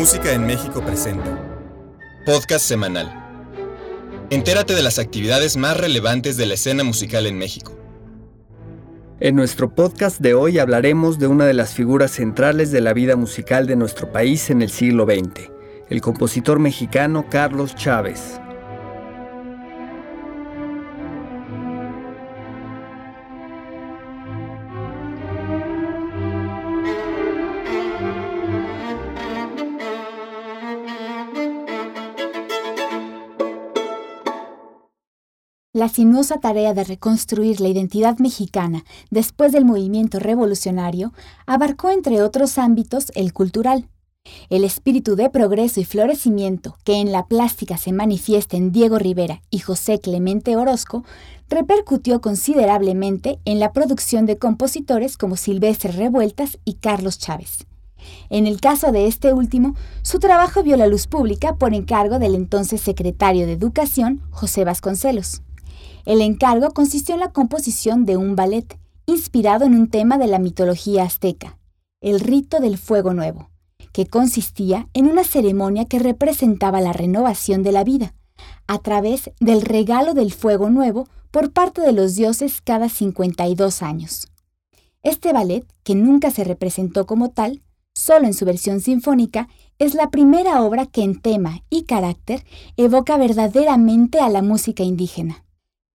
Música en México presenta. Podcast semanal. Entérate de las actividades más relevantes de la escena musical en México. En nuestro podcast de hoy hablaremos de una de las figuras centrales de la vida musical de nuestro país en el siglo XX, el compositor mexicano Carlos Chávez. La sinuosa tarea de reconstruir la identidad mexicana después del movimiento revolucionario abarcó entre otros ámbitos el cultural. El espíritu de progreso y florecimiento que en la plástica se manifiesta en Diego Rivera y José Clemente Orozco repercutió considerablemente en la producción de compositores como Silvestre Revueltas y Carlos Chávez. En el caso de este último, su trabajo vio la luz pública por encargo del entonces secretario de Educación, José Vasconcelos. El encargo consistió en la composición de un ballet, inspirado en un tema de la mitología azteca, el rito del fuego nuevo, que consistía en una ceremonia que representaba la renovación de la vida, a través del regalo del fuego nuevo por parte de los dioses cada 52 años. Este ballet, que nunca se representó como tal, solo en su versión sinfónica, es la primera obra que en tema y carácter evoca verdaderamente a la música indígena.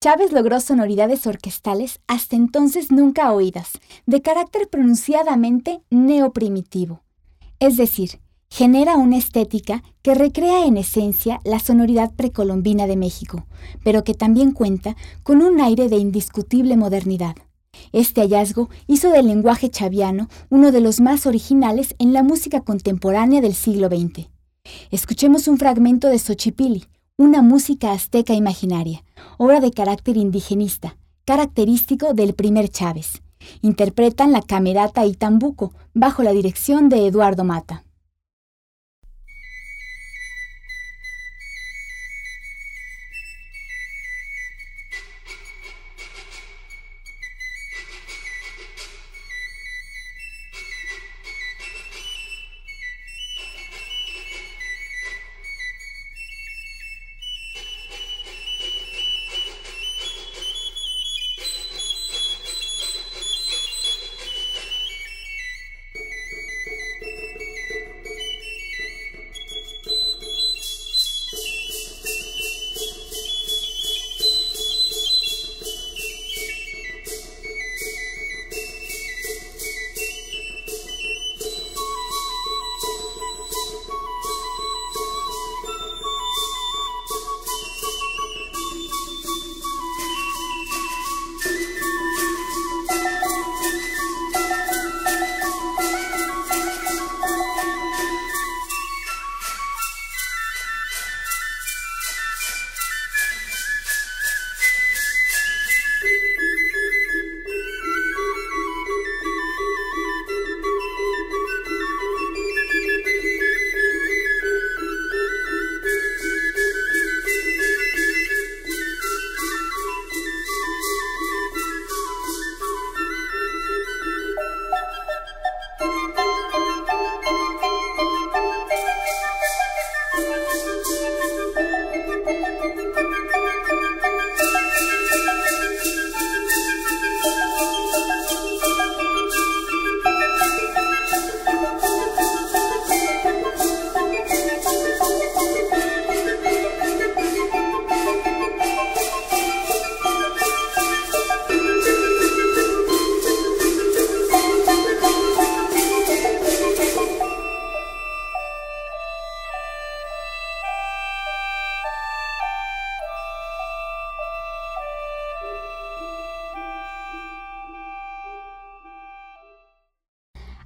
Chávez logró sonoridades orquestales hasta entonces nunca oídas, de carácter pronunciadamente neoprimitivo. Es decir, genera una estética que recrea en esencia la sonoridad precolombina de México, pero que también cuenta con un aire de indiscutible modernidad. Este hallazgo hizo del lenguaje chaviano uno de los más originales en la música contemporánea del siglo XX. Escuchemos un fragmento de Xochipilli, una música azteca imaginaria, obra de carácter indigenista, característico del primer Chávez. Interpretan la camerata y tambuco bajo la dirección de Eduardo Mata.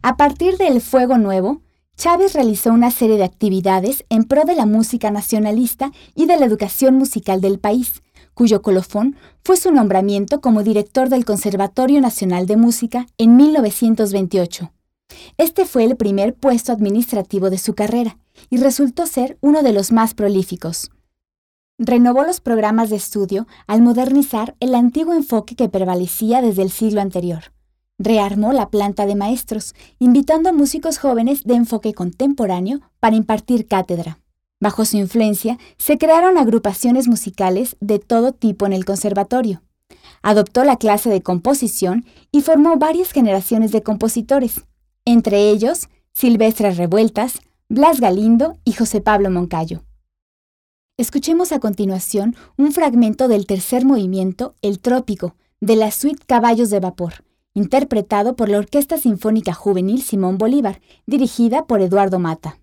A partir del Fuego Nuevo, Chávez realizó una serie de actividades en pro de la música nacionalista y de la educación musical del país, cuyo colofón fue su nombramiento como director del Conservatorio Nacional de Música en 1928. Este fue el primer puesto administrativo de su carrera y resultó ser uno de los más prolíficos. Renovó los programas de estudio al modernizar el antiguo enfoque que prevalecía desde el siglo anterior. Rearmó la planta de maestros, invitando a músicos jóvenes de enfoque contemporáneo para impartir cátedra. Bajo su influencia, se crearon agrupaciones musicales de todo tipo en el conservatorio. Adoptó la clase de composición y formó varias generaciones de compositores, entre ellos Silvestre Revueltas, Blas Galindo y José Pablo Moncayo. Escuchemos a continuación un fragmento del tercer movimiento, El Trópico, de la suite Caballos de Vapor, interpretado por la Orquesta Sinfónica Juvenil Simón Bolívar, dirigida por Eduardo Mata.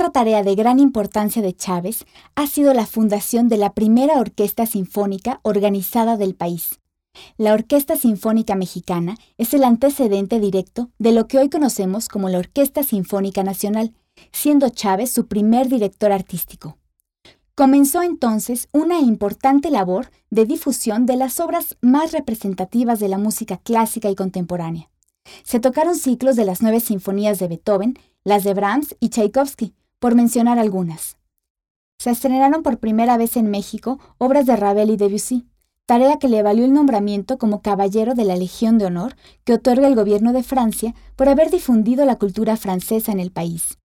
Otra tarea de gran importancia de Chávez ha sido la fundación de la primera orquesta sinfónica organizada del país. La Orquesta Sinfónica Mexicana es el antecedente directo de lo que hoy conocemos como la Orquesta Sinfónica Nacional, siendo Chávez su primer director artístico. Comenzó entonces una importante labor de difusión de las obras más representativas de la música clásica y contemporánea. Se tocaron ciclos de las nueve sinfonías de Beethoven, las de Brahms y Tchaikovsky, por mencionar algunas. Se estrenaron por primera vez en México obras de Ravel y Debussy, tarea que le valió el nombramiento como Caballero de la Legión de Honor que otorga el gobierno de Francia por haber difundido la cultura francesa en el país.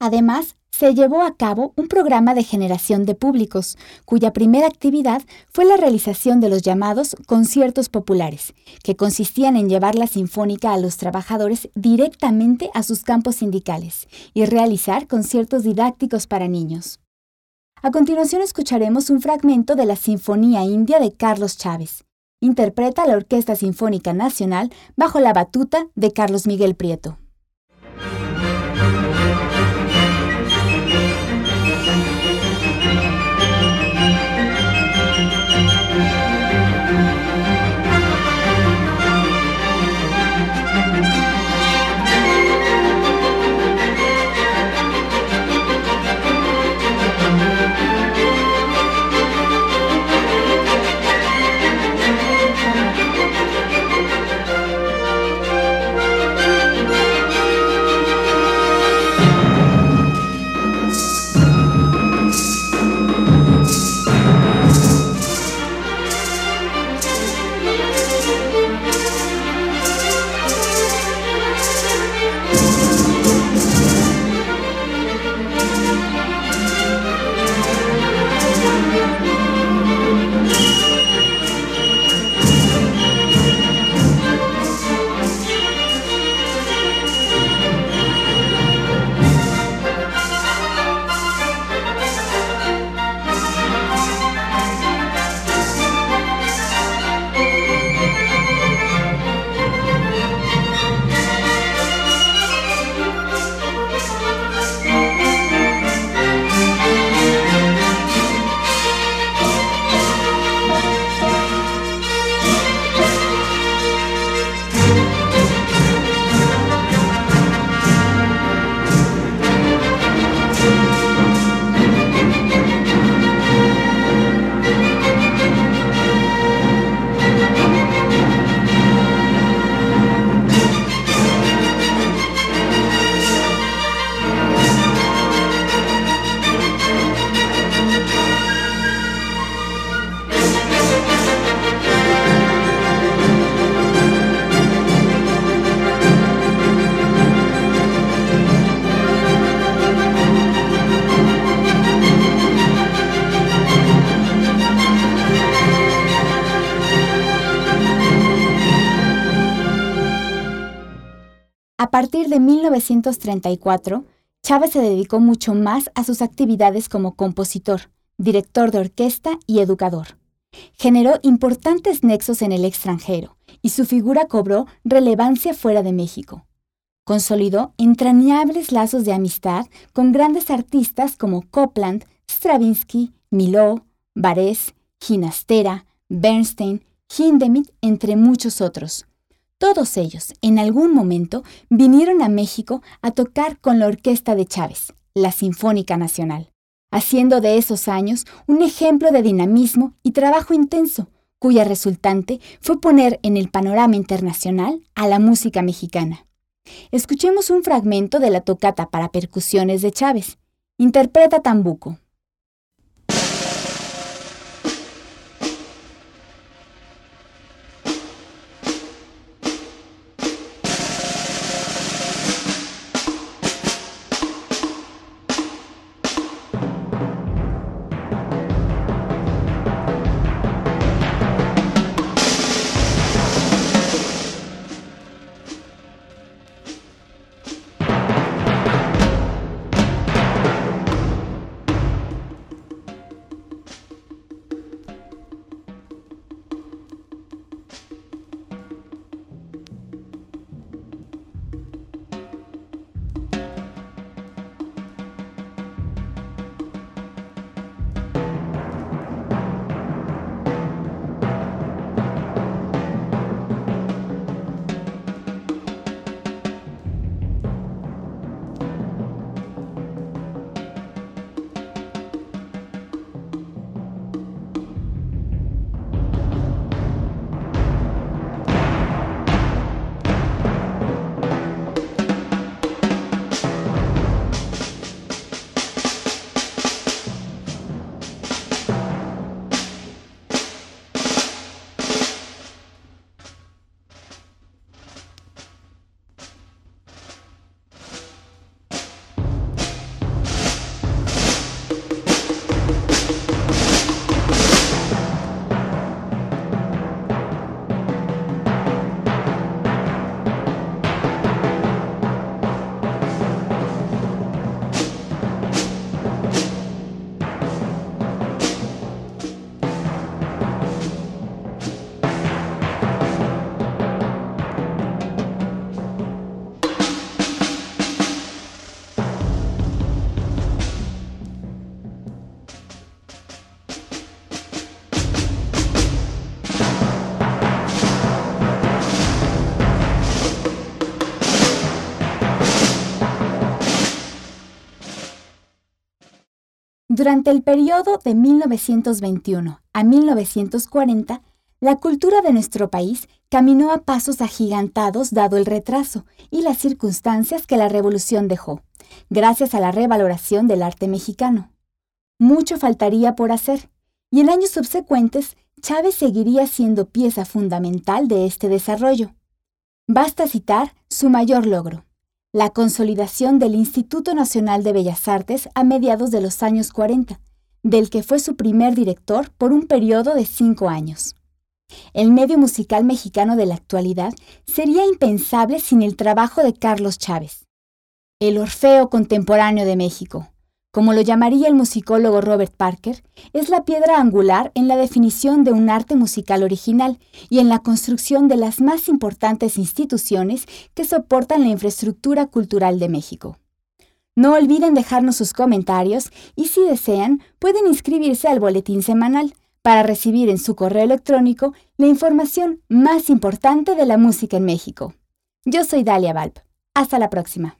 Además, se llevó a cabo un programa de generación de públicos, cuya primera actividad fue la realización de los llamados conciertos populares, que consistían en llevar la sinfónica a los trabajadores directamente a sus campos sindicales y realizar conciertos didácticos para niños. A continuación escucharemos un fragmento de la Sinfonía India de Carlos Chávez. Interpreta la Orquesta Sinfónica Nacional bajo la batuta de Carlos Miguel Prieto. Partir de 1934, Chávez se dedicó mucho más a sus actividades como compositor, director de orquesta y educador. Generó importantes nexos en el extranjero y su figura cobró relevancia fuera de México. Consolidó entrañables lazos de amistad con grandes artistas como Copland, Stravinsky, Miló, Barés, Ginastera, Bernstein, Hindemith, entre muchos otros. Todos ellos, en algún momento, vinieron a México a tocar con la orquesta de Chávez, la Sinfónica Nacional, haciendo de esos años un ejemplo de dinamismo y trabajo intenso, cuya resultante fue poner en el panorama internacional a la música mexicana. Escuchemos un fragmento de la tocata para percusiones de Chávez. Interpreta Tambuco. Durante el periodo de 1921 a 1940, la cultura de nuestro país caminó a pasos agigantados dado el retraso y las circunstancias que la revolución dejó, gracias a la revaloración del arte mexicano. Mucho faltaría por hacer, y en años subsecuentes Chávez seguiría siendo pieza fundamental de este desarrollo. Basta citar su mayor logro, la consolidación del Instituto Nacional de Bellas Artes a mediados de los años 40, del que fue su primer director por un periodo de cinco años. El medio musical mexicano de la actualidad sería impensable sin el trabajo de Carlos Chávez. El Orfeo contemporáneo de México, como lo llamaría el musicólogo Robert Parker, es la piedra angular en la definición de un arte musical original y en la construcción de las más importantes instituciones que soportan la infraestructura cultural de México. No olviden dejarnos sus comentarios y si desean pueden inscribirse al boletín semanal para recibir en su correo electrónico la información más importante de la música en México. Yo soy Dalia Valp. Hasta la próxima.